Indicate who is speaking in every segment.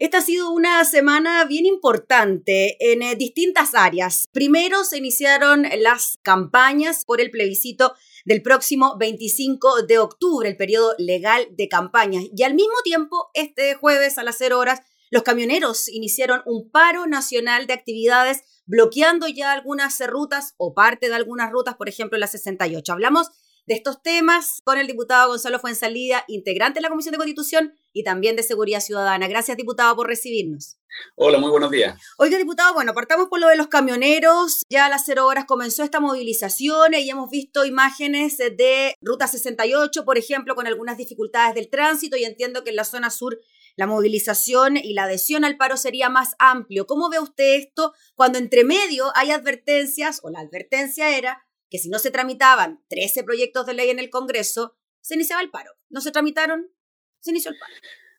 Speaker 1: Esta ha sido una semana bien importante en eh, distintas áreas. Primero se iniciaron las campañas por el plebiscito del próximo 25 de octubre, el periodo legal de campañas. Y al mismo tiempo, este jueves a las 0 horas, los camioneros iniciaron un paro nacional de actividades bloqueando ya algunas rutas o parte de algunas rutas, por ejemplo, la 68. Hablamos de estos temas con el diputado Gonzalo Fuensalida, integrante de la Comisión de Constitución y también de Seguridad Ciudadana. Gracias, diputado, por recibirnos.
Speaker 2: Hola, muy buenos días.
Speaker 1: Oiga, diputado, bueno, partamos por lo de los camioneros. Ya a las cero horas comenzó esta movilización y hemos visto imágenes de Ruta 68, por ejemplo, con algunas dificultades del tránsito y entiendo que en la zona sur la movilización y la adhesión al paro sería más amplio. ¿Cómo ve usted esto cuando entre medio hay advertencias o la advertencia era que si no se tramitaban 13 proyectos de ley en el Congreso, se iniciaba el paro. No se tramitaron,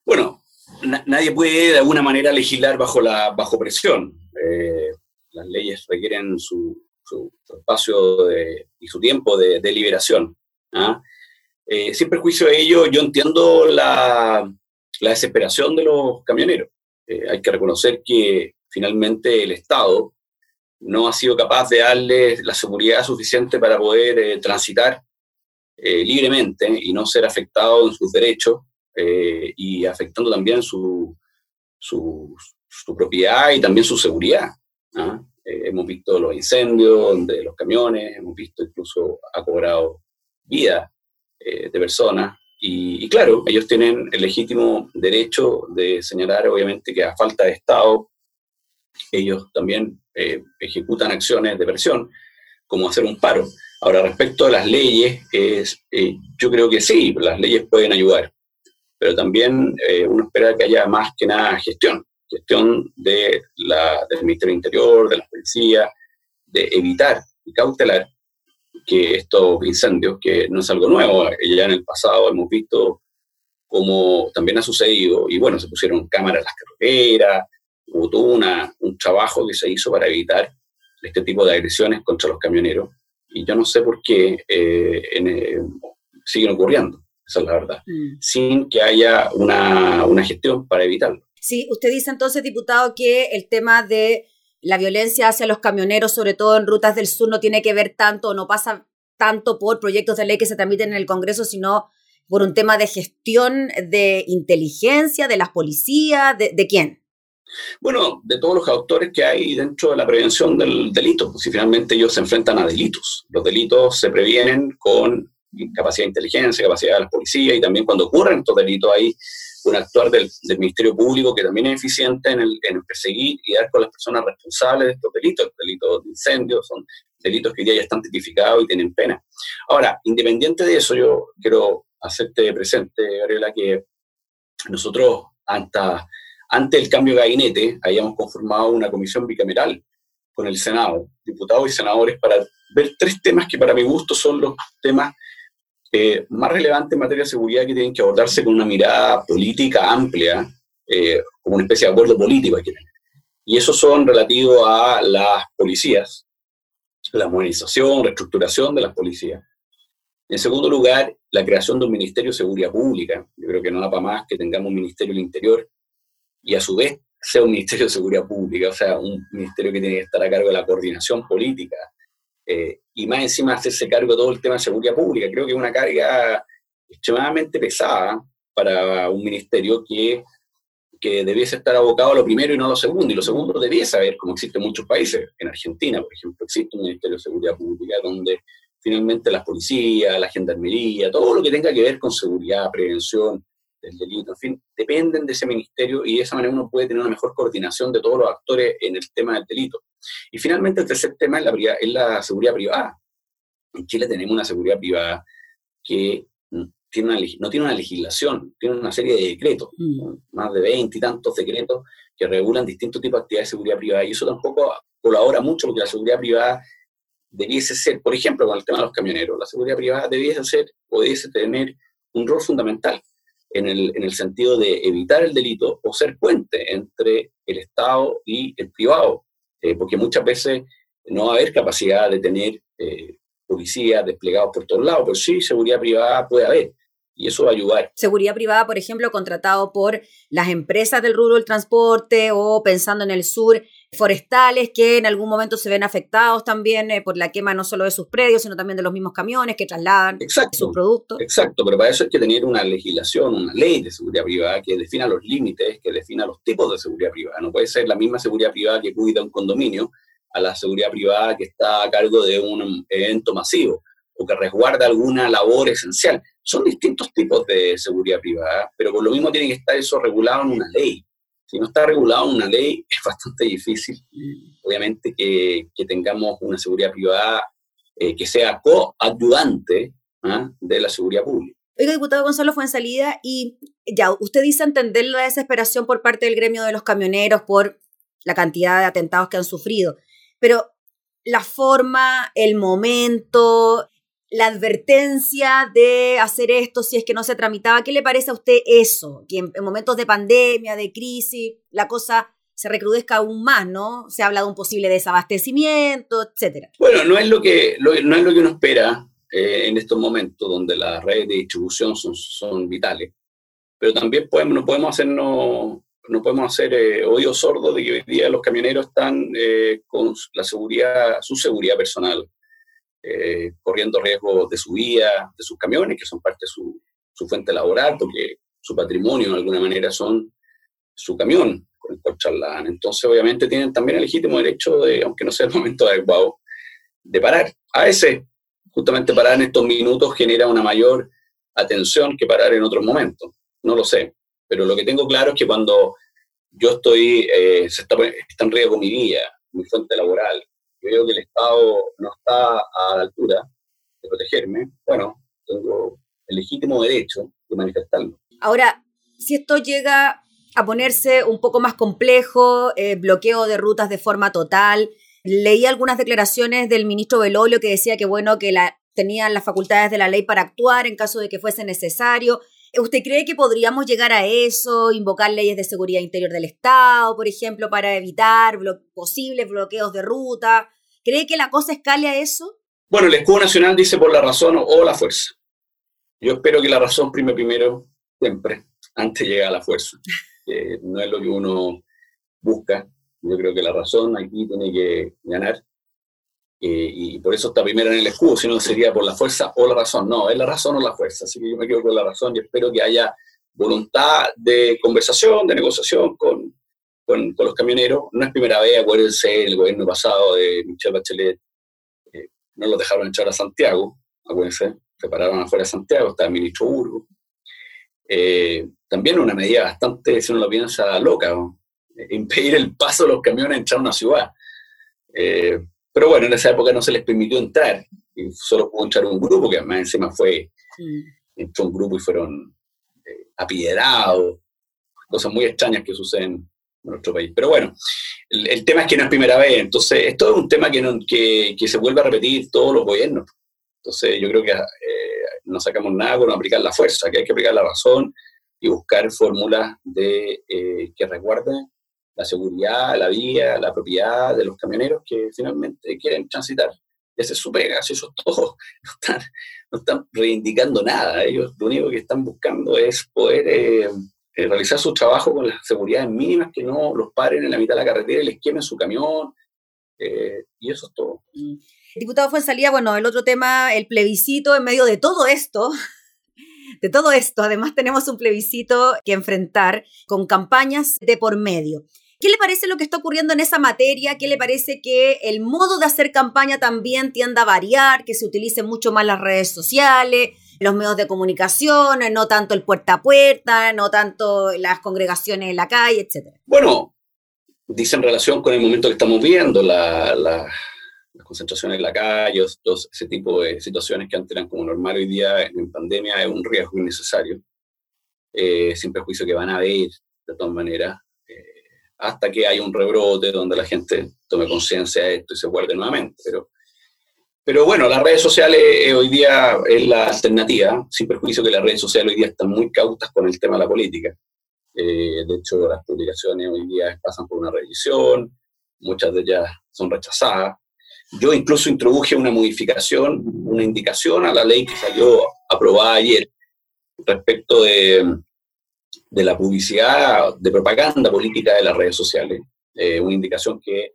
Speaker 2: Bueno, nadie puede de alguna manera legislar bajo, la, bajo presión. Eh, las leyes requieren su, espacio y su tiempo de, deliberación. ¿ah? Eh, sin perjuicio de ello, yo entiendo la, desesperación de los camioneros. Eh, hay que reconocer que finalmente el Estado no ha sido capaz de darles la seguridad suficiente para poder eh, transitar libremente y no ser afectado en sus derechos eh, y afectando también su, su, propiedad y también su seguridad. ¿ah? hemos visto los incendios de los camiones, hemos visto incluso ha cobrado vida de personas y, claro, ellos tienen el legítimo derecho de señalar obviamente que a falta de Estado ellos también eh, ejecutan acciones de presión, como hacer un paro. Ahora, respecto a las leyes, es, eh, yo creo que sí, las leyes pueden ayudar, pero también eh, uno espera que haya más que nada gestión, gestión de la, del Ministerio del Interior, de la policía, de evitar y cautelar que estos incendios, que no es algo nuevo, ya en el pasado hemos visto cómo también ha sucedido, y bueno, se pusieron cámaras en las carreteras, hubo una, un trabajo que se hizo para evitar este tipo de agresiones contra los camioneros. Y yo no sé por qué eh, eh, siguen ocurriendo, esa es la verdad, mm. sin que haya una, una gestión para evitarlo.
Speaker 1: Sí, usted dice entonces, diputado, que el tema de la violencia hacia los camioneros, sobre todo en rutas del sur, no tiene que ver tanto, no pasa tanto por proyectos de ley que se tramiten en el Congreso, sino por un tema de gestión de inteligencia, de las policías, de, de quién?
Speaker 2: Bueno, de todos los autores que hay dentro de la prevención del delito, pues si finalmente ellos se enfrentan a delitos. Los delitos se previenen con capacidad de inteligencia, capacidad de la policía y también cuando ocurren estos delitos hay un actuar del, Ministerio Público que también es eficiente en, el, en perseguir y dar con las personas responsables de estos delitos. Delitos de incendio son delitos que ya están tipificados y tienen pena. Ahora, independiente de eso, yo quiero hacerte presente, Gabriela, que nosotros hasta ante el cambio de gabinete, habíamos conformado una comisión bicameral con el Senado, diputados y senadores, para ver tres temas que para mi gusto son los temas eh, más relevantes en materia de seguridad que tienen que abordarse con una mirada política amplia, eh, como una especie de acuerdo político. Y esos son relativos a las policías, la modernización, reestructuración de las policías. En segundo lugar, la creación de un Ministerio de Seguridad Pública. Yo creo que no da para más que tengamos un Ministerio del Interior y a su vez sea un Ministerio de Seguridad Pública, o sea, un ministerio que tiene que estar a cargo de la coordinación política eh, y más encima hacerse cargo de todo el tema de seguridad pública. Creo que es una carga extremadamente pesada para un ministerio que, que debiese estar abocado a lo primero y no a lo segundo. Y lo segundo debiese saber, como existe en muchos países, en Argentina, por ejemplo, existe un Ministerio de Seguridad Pública donde finalmente la policía, la gendarmería, todo lo que tenga que ver con seguridad, prevención, del delito, en fin, dependen de ese ministerio y de esa manera uno puede tener una mejor coordinación de todos los actores en el tema del delito. Y finalmente el tercer tema es la, es la seguridad privada. En Chile tenemos una seguridad privada que tiene una, no tiene una legislación, tiene una serie de decretos, mm. más de 20 y tantos decretos que regulan distintos tipos de actividades de seguridad privada y eso tampoco colabora mucho porque la seguridad privada debiese ser, por ejemplo, con el tema de los camioneros, la seguridad privada debiese ser o debiese tener un rol fundamental en el, en el sentido de evitar el delito o ser puente entre el Estado y el privado, eh, porque muchas veces no va a haber capacidad de tener eh, policías desplegados por todos lados, pero sí seguridad privada puede haber. Y eso va a ayudar.
Speaker 1: Seguridad privada, por ejemplo, contratado por las empresas del rubro del transporte o pensando en el sur, forestales que en algún momento se ven afectados también eh, por la quema no solo de sus predios, sino también de los mismos camiones que trasladan sus productos.
Speaker 2: Exacto, pero para eso hay que tener una legislación, una ley de seguridad privada que defina los límites, que defina los tipos de seguridad privada. No puede ser la misma seguridad privada que cuida un condominio a la seguridad privada que está a cargo de un evento masivo o que resguarda alguna labor esencial. Son distintos tipos de seguridad privada, pero por lo mismo tiene que estar eso regulado en una ley. Si no está regulado en una ley, es bastante difícil, obviamente, que, tengamos una seguridad privada eh, que sea coayudante ¿ah? de la seguridad pública.
Speaker 1: Oiga, diputado Gonzalo fue en salida y ya, usted dice entender la desesperación por parte del gremio de los camioneros por la cantidad de atentados que han sufrido, pero la forma, el momento, la advertencia de hacer esto si es que no se tramitaba. ¿Qué le parece a usted eso? Que en, momentos de pandemia, de crisis, la cosa se recrudezca aún más, ¿no? Se habla de un posible desabastecimiento, etcétera.
Speaker 2: Bueno, no es lo que, no es lo que uno espera eh, en estos momentos donde las redes de distribución son, vitales, pero también no podemos hacernos no podemos hacer eh, oídos sordos de que hoy día los camioneros están eh, con la seguridad, su seguridad personal eh, corriendo riesgo de su vida, de sus camiones, que son parte de su, fuente laboral, porque su patrimonio de alguna manera son su camión con el cual charlan. Entonces, obviamente, tienen también el legítimo derecho de, aunque no sea el momento adecuado, de parar. A veces, justamente parar en estos minutos genera una mayor atención que parar en otros momentos. No lo sé. Pero lo que tengo claro es que cuando yo estoy, eh, se está, está en riesgo mi vida, mi fuente laboral, veo que el Estado no está a la altura de protegerme, bueno, tengo el legítimo derecho de manifestarlo.
Speaker 1: Ahora, si esto llega a ponerse un poco más complejo, eh, bloqueo de rutas de forma total, leí algunas declaraciones del ministro Belolio que decía que, bueno, que la, tenían las facultades de la ley para actuar en caso de que fuese necesario. ¿Usted cree que podríamos llegar a eso, invocar leyes de seguridad interior del Estado, por ejemplo, para evitar posibles bloqueos de ruta? ¿Cree que la cosa escale a eso?
Speaker 2: Bueno, el escudo nacional dice por la razón o la fuerza. Yo espero que la razón prime primero, siempre, antes de llegar a la fuerza. no es lo que uno busca. Yo creo que la razón aquí tiene que ganar. Eh, y por eso está primero en el escudo, si no sería por la fuerza o la razón. No, es la razón o la fuerza. Así que yo me quedo con la razón y espero que haya voluntad de conversación, de negociación con, con, los camioneros. No es primera vez, acuérdense, el gobierno pasado de Michelle Bachelet eh, no los dejaron entrar a Santiago, acuérdense, se pararon afuera de Santiago, está el ministro Burgo. Eh, también una medida bastante, si uno lo piensa, loca, impedir el paso de los camiones a entrar a una ciudad. Pero bueno, en esa época no se les permitió entrar, y solo pudo entrar un grupo, que además encima fue, entró un grupo y fueron eh, apiedrados, cosas muy extrañas que suceden en nuestro país. Pero bueno, el, tema es que no es primera vez, entonces esto es un tema que, no, que, que, se vuelve a repetir todos los gobiernos. Entonces yo creo que eh, no sacamos nada con aplicar la fuerza, que hay que aplicar la razón y buscar fórmulas de, eh, que resguarden la seguridad, la vía, la propiedad de los camioneros que finalmente quieren transitar. Ese es su pega, si eso todo, no están, no están reivindicando nada. Ellos lo único que están buscando es poder eh, eh, realizar su trabajo con las seguridades mínimas, que no los paren en la mitad de la carretera y les quemen su camión. Eh, y eso es todo.
Speaker 1: Mm. Diputado salida bueno, el otro tema, el plebiscito en medio de todo esto, de todo esto, además tenemos un plebiscito que enfrentar con campañas de por medio. ¿Qué le parece lo que está ocurriendo en esa materia? ¿Qué le parece que el modo de hacer campaña también tienda a variar, que se utilicen mucho más las redes sociales, los medios de comunicación, no tanto el puerta a puerta, no tanto las congregaciones en la calle, etcétera?
Speaker 2: Bueno, dice en relación con el momento que estamos viendo, la, las concentraciones en la calle, ese tipo de situaciones que antes eran como normal hoy día en pandemia es un riesgo innecesario, eh, sin perjuicio que van a haber de todas maneras hasta que haya un rebrote donde la gente tome conciencia de esto y se guarde nuevamente. Pero, pero bueno, las redes sociales eh, hoy día es la alternativa, sin perjuicio que las redes sociales hoy día están muy cautas con el tema de la política. Eh, de hecho, las publicaciones hoy día pasan por una revisión, muchas de ellas son rechazadas. Yo incluso introduje una modificación, una indicación a la ley que salió aprobada ayer, respecto de, de la publicidad, de propaganda política de las redes sociales. Eh, una indicación que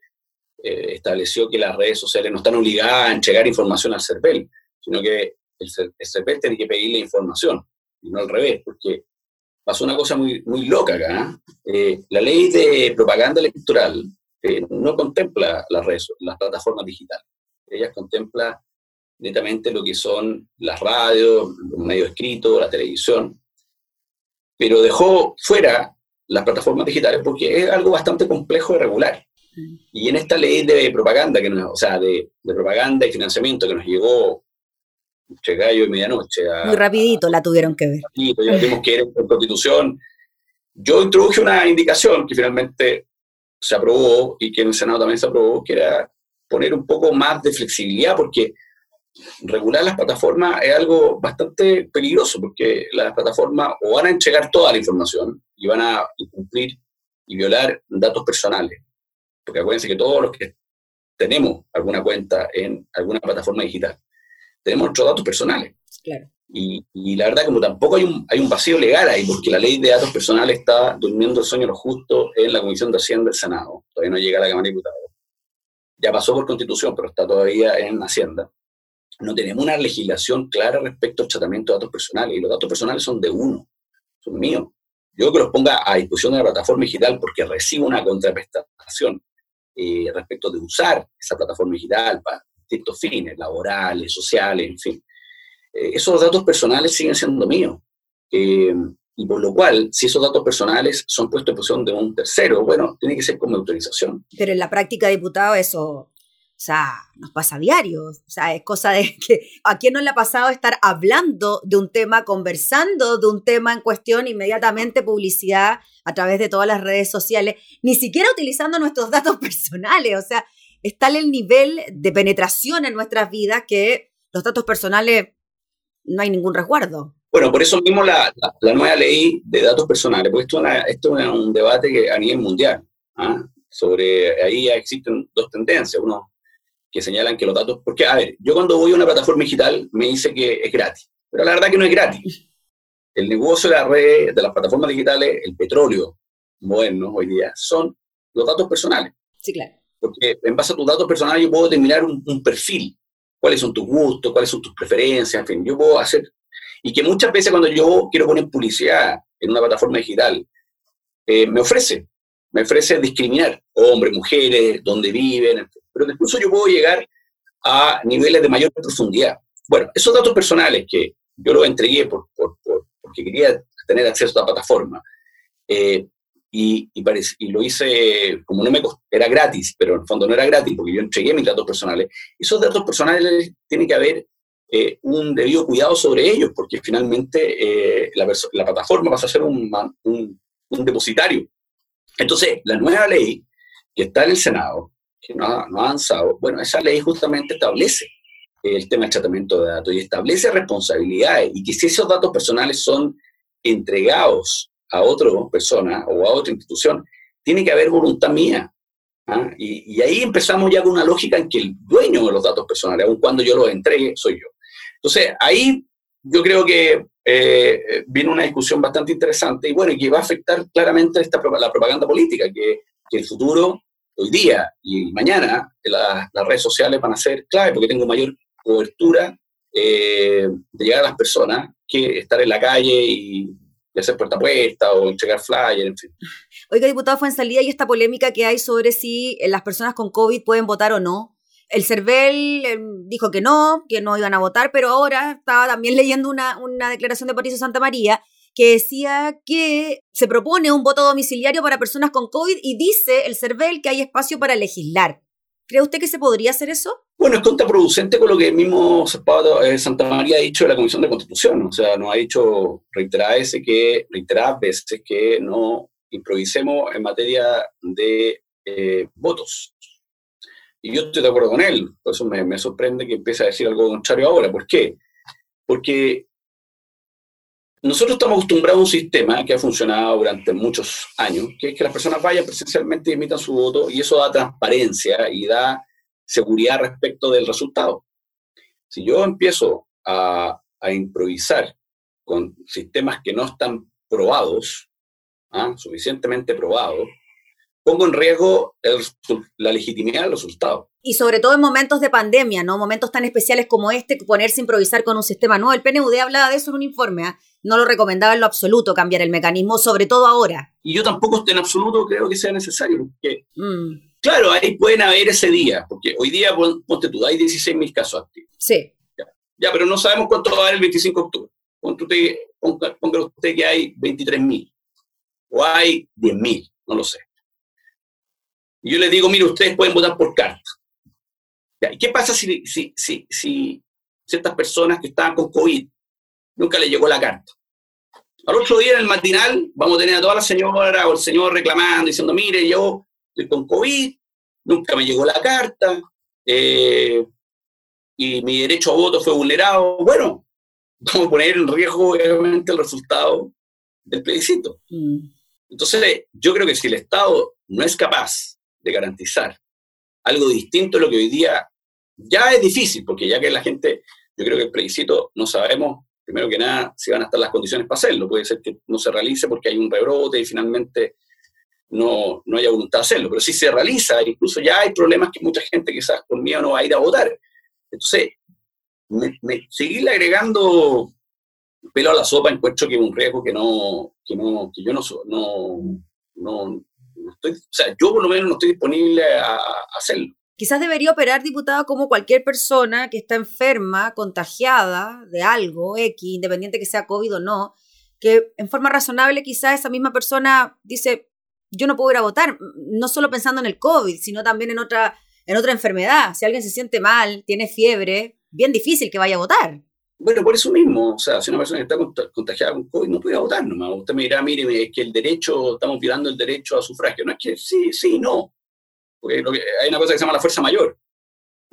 Speaker 2: eh, estableció que las redes sociales no están obligadas a entregar información al CERVEL, sino que el, CERVEL tiene que pedirle información, y no al revés, porque pasó una cosa muy, muy loca acá. ¿eh? la ley de propaganda electoral no contempla las redes, las plataformas digitales. Ella contempla netamente lo que son las radios, los medios escritos, la televisión, pero dejó fuera las plataformas digitales porque es algo bastante complejo de regular. Mm. Y en esta ley de propaganda, que o sea, de, propaganda y financiamiento que nos llegó entre gallo y medianoche.
Speaker 1: Muy rapidito la tuvieron que ver.
Speaker 2: ya tuvimos que ir en constitución. Yo introduje una indicación que finalmente se aprobó y que en el Senado también se aprobó, que era poner un poco más de flexibilidad, porque regular las plataformas es algo bastante peligroso porque las plataformas o van a entregar toda la información y van a incumplir y violar datos personales. Porque acuérdense que todos los que tenemos alguna cuenta en alguna plataforma digital, tenemos nuestros datos personales. Y, la verdad, como tampoco hay un, hay un vacío legal ahí, porque la ley de datos personales está durmiendo el sueño lo justo en la Comisión de Hacienda del Senado. Todavía no llega a la Cámara de Diputados. Ya pasó por Constitución, pero está todavía en Hacienda no tenemos una legislación clara respecto al tratamiento de datos personales, y los datos personales son de uno, son míos. Yo que los ponga a disposición de la plataforma digital porque recibo una contraprestación eh, respecto de usar esa plataforma digital para distintos fines, laborales, sociales, en fin. Eh, esos datos personales siguen siendo míos. Eh, y por lo cual, si esos datos personales son puestos en posición de un tercero, bueno, tiene que ser con mi autorización.
Speaker 1: Pero en la práctica, diputado, eso sea, nos pasa a diario. O sea, es cosa de que a quién no le ha pasado estar hablando de un tema, conversando de un tema en cuestión, inmediatamente publicidad a través de todas las redes sociales, ni siquiera utilizando nuestros datos personales. O sea, es tal el nivel de penetración en nuestras vidas que los datos personales no hay ningún resguardo.
Speaker 2: Bueno, por eso mismo la, nueva ley de datos personales, porque esto, esto es un debate que a nivel mundial. ¿ah? Sobre ahí existen dos tendencias. Uno que señalan que los datos, porque a ver, yo cuando voy a una plataforma digital me dice que es gratis, pero la verdad que no es gratis. El negocio de la red, de las plataformas digitales, el petróleo moderno hoy día, son los datos personales.
Speaker 1: Sí, claro.
Speaker 2: Porque en base a tus datos personales yo puedo determinar un, perfil, cuáles son tus gustos, cuáles son tus preferencias, en fin, yo puedo hacer, y que muchas veces cuando yo quiero poner publicidad en una plataforma digital, eh, me ofrece, me ofrece discriminar hombres, mujeres, dónde viven, pero incluso yo puedo llegar a niveles de mayor profundidad. Bueno, esos datos personales que yo los entregué por, porque quería tener acceso a la plataforma, eh, y, y, lo hice como no me era gratis, pero en el fondo no era gratis porque yo entregué mis datos personales. Esos datos personales tienen que haber eh, un debido cuidado sobre ellos, porque finalmente eh, la, la, plataforma pasa a ser un, un, un, depositario. Entonces, la nueva ley que está en el Senado que no ha, avanzado, bueno, esa ley justamente establece el tema del tratamiento de datos y establece responsabilidades y que si esos datos personales son entregados a otra persona o a otra institución, tiene que haber voluntad mía. ¿ah? Y, ahí empezamos ya con una lógica en que el dueño de los datos personales, aun cuando yo los entregue, soy yo. Entonces, ahí yo creo que eh, viene una discusión bastante interesante y bueno, y que va a afectar claramente esta, la propaganda política, que, que el futuro hoy día y mañana las redes sociales van a ser clave porque tengo mayor cobertura eh, de llegar a las personas que estar en la calle y, hacer puerta a puerta o entregar flyers, en fin.
Speaker 1: Oiga, diputado fue en salida y esta polémica que hay sobre si las personas con COVID pueden votar o no. El CERVEL eh, dijo que no, que no iban a votar, pero ahora estaba también leyendo una, una declaración de Patricio Santa María que decía que se propone un voto domiciliario para personas con COVID y dice el CERVEL que hay espacio para legislar. ¿Cree usted que se podría hacer eso?
Speaker 2: Bueno, es contraproducente con lo que el mismo eh, Santa María ha dicho de la Comisión de Constitución. O sea, nos ha dicho reiteradas que, reiteradas veces que no improvisemos en materia de eh, votos. Y yo estoy de acuerdo con él. Por eso me, me sorprende que empiece a decir algo contrario ahora. ¿Por qué? Porque nosotros estamos acostumbrados a un sistema que ha funcionado durante muchos años, que es que las personas vayan presencialmente y emitan su voto, y eso da transparencia y da seguridad respecto del resultado. Si yo empiezo a, improvisar con sistemas que no están probados, ¿ah? suficientemente probados, pongo en riesgo la legitimidad del resultado.
Speaker 1: Y sobre todo en momentos de pandemia, ¿no? Momentos tan especiales como este, ponerse a improvisar con un sistema nuevo. El PNUD hablaba de eso en un informe, ¿ah? no lo recomendaba en lo absoluto cambiar el mecanismo, sobre todo ahora.
Speaker 2: Y yo tampoco en absoluto creo que sea necesario, porque, mm. claro, ahí pueden haber ese día, porque hoy día, ponte tú, hay 16.000 casos activos.
Speaker 1: Sí.
Speaker 2: Ya, pero no sabemos cuánto va a haber el 25 de octubre. Ponga, ponga usted que hay 23.000 o hay 10.000, no lo sé. Y yo les digo, mire, ustedes pueden votar por carta. ¿Y qué pasa si, si, si, si ciertas personas que estaban con COVID nunca les llegó la carta? Al otro día en el matinal vamos a tener a toda la señora o el señor reclamando, diciendo, mire, yo estoy con COVID, nunca me llegó la carta, eh, y mi derecho a voto fue vulnerado. Bueno, vamos a poner en riesgo obviamente el resultado del plebiscito. Mm. Entonces, yo creo que si el Estado no es capaz de garantizar algo distinto a lo que hoy día ya es difícil, porque ya que la gente, yo creo que el plebiscito no sabemos, primero que nada, si van a estar las condiciones para hacerlo. Puede ser que no se realice porque hay un rebrote y finalmente no, no haya voluntad de hacerlo. Pero si se realiza, incluso ya hay problemas que mucha gente quizás por miedo no va a ir a votar. Entonces, me, agregando pelo a la sopa encuentro que es un riesgo que no, que no, que yo no, no, no, estoy, o sea, yo por lo menos no estoy disponible a, hacerlo.
Speaker 1: Quizás debería operar, diputado, como cualquier persona que está enferma, contagiada de algo, X, independiente que sea COVID o no, que en forma razonable quizás esa misma persona dice, yo no puedo ir a votar, no solo pensando en el COVID, sino también en otra, en otra enfermedad. Si alguien se siente mal, tiene fiebre, bien difícil que vaya a votar.
Speaker 2: Bueno, por eso mismo, o sea, si una persona está contagiada con COVID no puede votar nomás. Usted me dirá, mire, es que el derecho, estamos violando el derecho a sufragio. No es que sí, sí, no. Porque hay una cosa que se llama la fuerza mayor,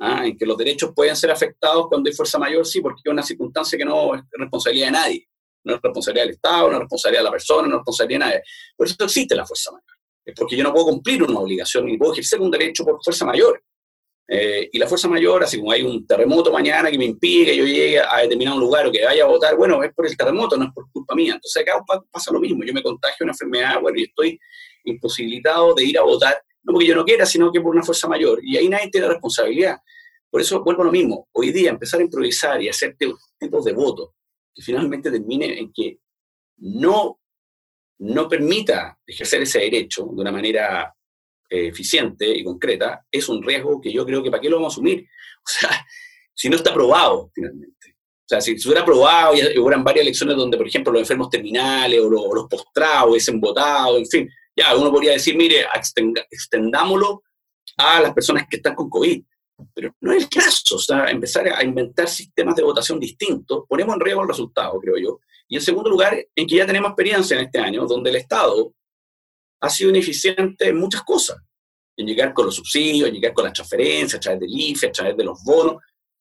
Speaker 2: ¿ah? en que los derechos pueden ser afectados cuando hay fuerza mayor, sí, porque es una circunstancia que no es responsabilidad de nadie. No es responsabilidad del Estado, no es responsabilidad de la persona, no es responsabilidad de nadie. Por eso existe la fuerza mayor. Es porque yo no puedo cumplir una obligación ni puedo ejercer un derecho por fuerza mayor. Eh, y la fuerza mayor, así como hay un terremoto mañana que me impide que yo llegue a determinado lugar o que vaya a votar, bueno, es por el terremoto, no es por culpa mía. Entonces acá pasa lo mismo, yo me contagio una enfermedad, bueno, y estoy imposibilitado de ir a votar, no porque yo no quiera, sino que por una fuerza mayor. Y ahí nadie tiene responsabilidad. Por eso vuelvo a lo mismo, hoy día empezar a improvisar y hacer tipos de votos que finalmente termine en que no, no permita ejercer ese derecho de una manera eficiente y concreta, es un riesgo que yo creo que ¿para qué lo vamos a asumir? O sea, si no está probado finalmente. O sea, si se hubiera probado y hubieran varias elecciones donde, por ejemplo, los enfermos terminales o los, postrados hubiesen votado, en fin, ya uno podría decir, mire, extendámoslo a las personas que están con COVID. Pero no es el caso, o sea, empezar a inventar sistemas de votación distintos, ponemos en riesgo el resultado, creo yo. Y en segundo lugar, en que ya tenemos experiencia en este año, donde el Estado ha sido ineficiente en muchas cosas, en llegar con los subsidios, en llegar con las transferencias, a través del IFE, a través de los bonos,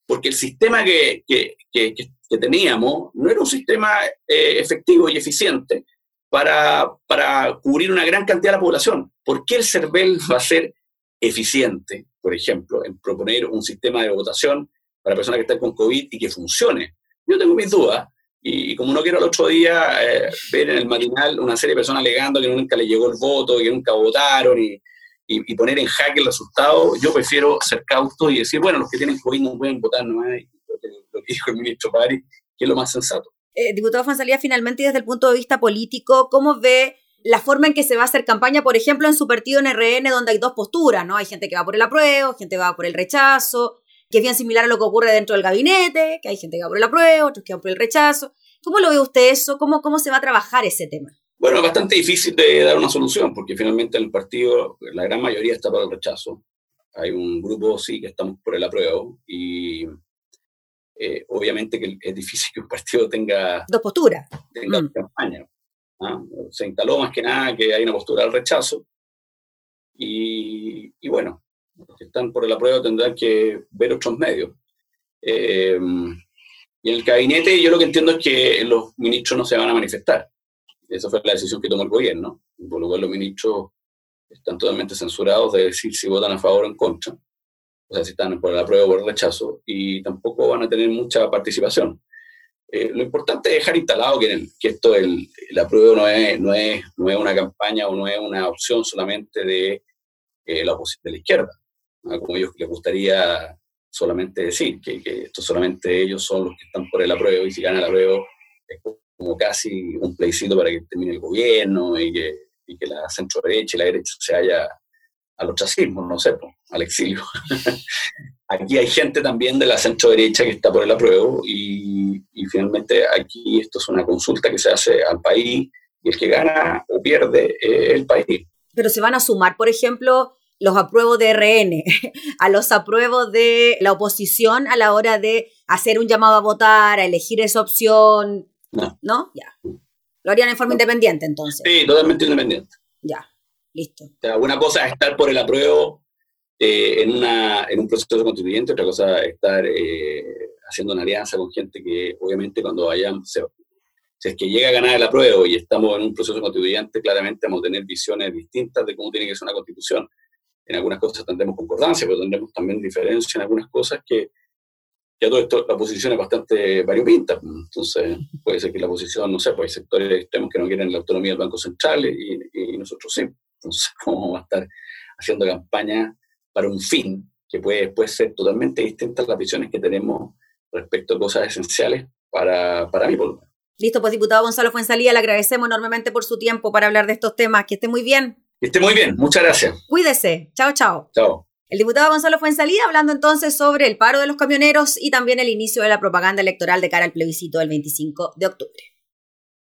Speaker 2: porque el sistema que, que, que, que teníamos no era un sistema eh, efectivo y eficiente para, para cubrir una gran cantidad de la población. ¿Por qué el CERVEL va a ser eficiente, por ejemplo, en proponer un sistema de votación para personas que están con COVID y que funcione? Yo tengo mis dudas, y, como no quiero el otro día eh, ver en el matinal una serie de personas alegando que nunca le llegó el voto, que nunca votaron y, y, poner en jaque el resultado, yo prefiero ser cauto y decir, bueno, los que tienen COVID no pueden votar nomás, lo que dijo el ministro Pari, que es lo más sensato.
Speaker 1: Eh, diputado Fonsalía, finalmente, desde el punto de vista político, ¿cómo ve la forma en que se va a hacer campaña, por ejemplo, en su partido en RN, donde hay dos posturas, ¿no? Hay gente que va por el apruebo, gente que va por el rechazo, que es bien similar a lo que ocurre dentro del gabinete, que hay gente que va por el apruebo, otros que van por el rechazo. ¿Cómo lo ve usted eso? ¿Cómo, cómo se va a trabajar ese tema?
Speaker 2: Bueno, es bastante difícil de dar una solución, porque finalmente el partido, la gran mayoría está por el rechazo. Hay un grupo, sí, que estamos por el apruebo, y eh, obviamente que es difícil que un partido tenga...
Speaker 1: Dos posturas.
Speaker 2: Tenga mm. campaña. Se instaló más que nada que hay una postura al rechazo, y, y bueno, que están por el apruebo tendrán que ver otros medios. Eh, y en el gabinete yo lo que entiendo es que los ministros no se van a manifestar. Esa fue la decisión que tomó el gobierno, por lo cual los ministros están totalmente censurados de decir si votan a favor o en contra, o sea, si están por el apruebo o por el rechazo, y tampoco van a tener mucha participación. Eh, lo importante es dejar instalado que, que esto, el, el apruebo no es, no, es, no es una campaña o no es una opción solamente de, eh, la, de la izquierda, como ellos les gustaría solamente decir, que, que, esto solamente ellos son los que están por el apruebo y si gana el apruebo es como casi un plebiscito para que termine el gobierno y que, y que la centro derecha y la derecha se haya al ostracismo, no sé, al exilio. aquí hay gente también de la centro derecha que está por el apruebo y, y, finalmente aquí esto es una consulta que se hace al país y el que gana o pierde es el país.
Speaker 1: Pero se van a sumar, por ejemplo, los apruebos de RN, a los apruebos de la oposición a la hora de hacer un llamado a votar, a elegir esa opción.
Speaker 2: No.
Speaker 1: ¿No? Ya. Lo harían en forma independiente entonces.
Speaker 2: Sí, totalmente independiente.
Speaker 1: Ya. Listo.
Speaker 2: O sea, una cosa es estar por el apruebo eh, en, una, en un proceso constituyente, otra cosa es estar eh, haciendo una alianza con gente que obviamente cuando vayan, si es que llega a ganar el apruebo y estamos en un proceso constituyente, claramente vamos a tener visiones distintas de cómo tiene que ser una constitución. En algunas cosas tendremos concordancia, pero tendremos también diferencia en algunas cosas que, ya todo esto, la oposición es bastante variopinta. Entonces, puede ser que la oposición, no sé, pues hay sectores extremos que no quieren la autonomía del Banco Central y, y nosotros sí. Entonces, ¿cómo vamos a estar haciendo campaña para un fin que puede después ser totalmente distinta a las visiones que tenemos respecto a cosas esenciales para, para mí, por lo menos?
Speaker 1: Listo, pues diputado Gonzalo Fuensalía, le agradecemos enormemente por su tiempo para hablar de estos temas. Que esté muy bien.
Speaker 2: Que esté muy bien, muchas gracias.
Speaker 1: Cuídese. Chao, chao.
Speaker 2: Chao.
Speaker 1: El diputado Gonzalo Fuensalía hablando entonces sobre el paro de los camioneros y también el inicio de la propaganda electoral de cara al plebiscito del 25 de octubre.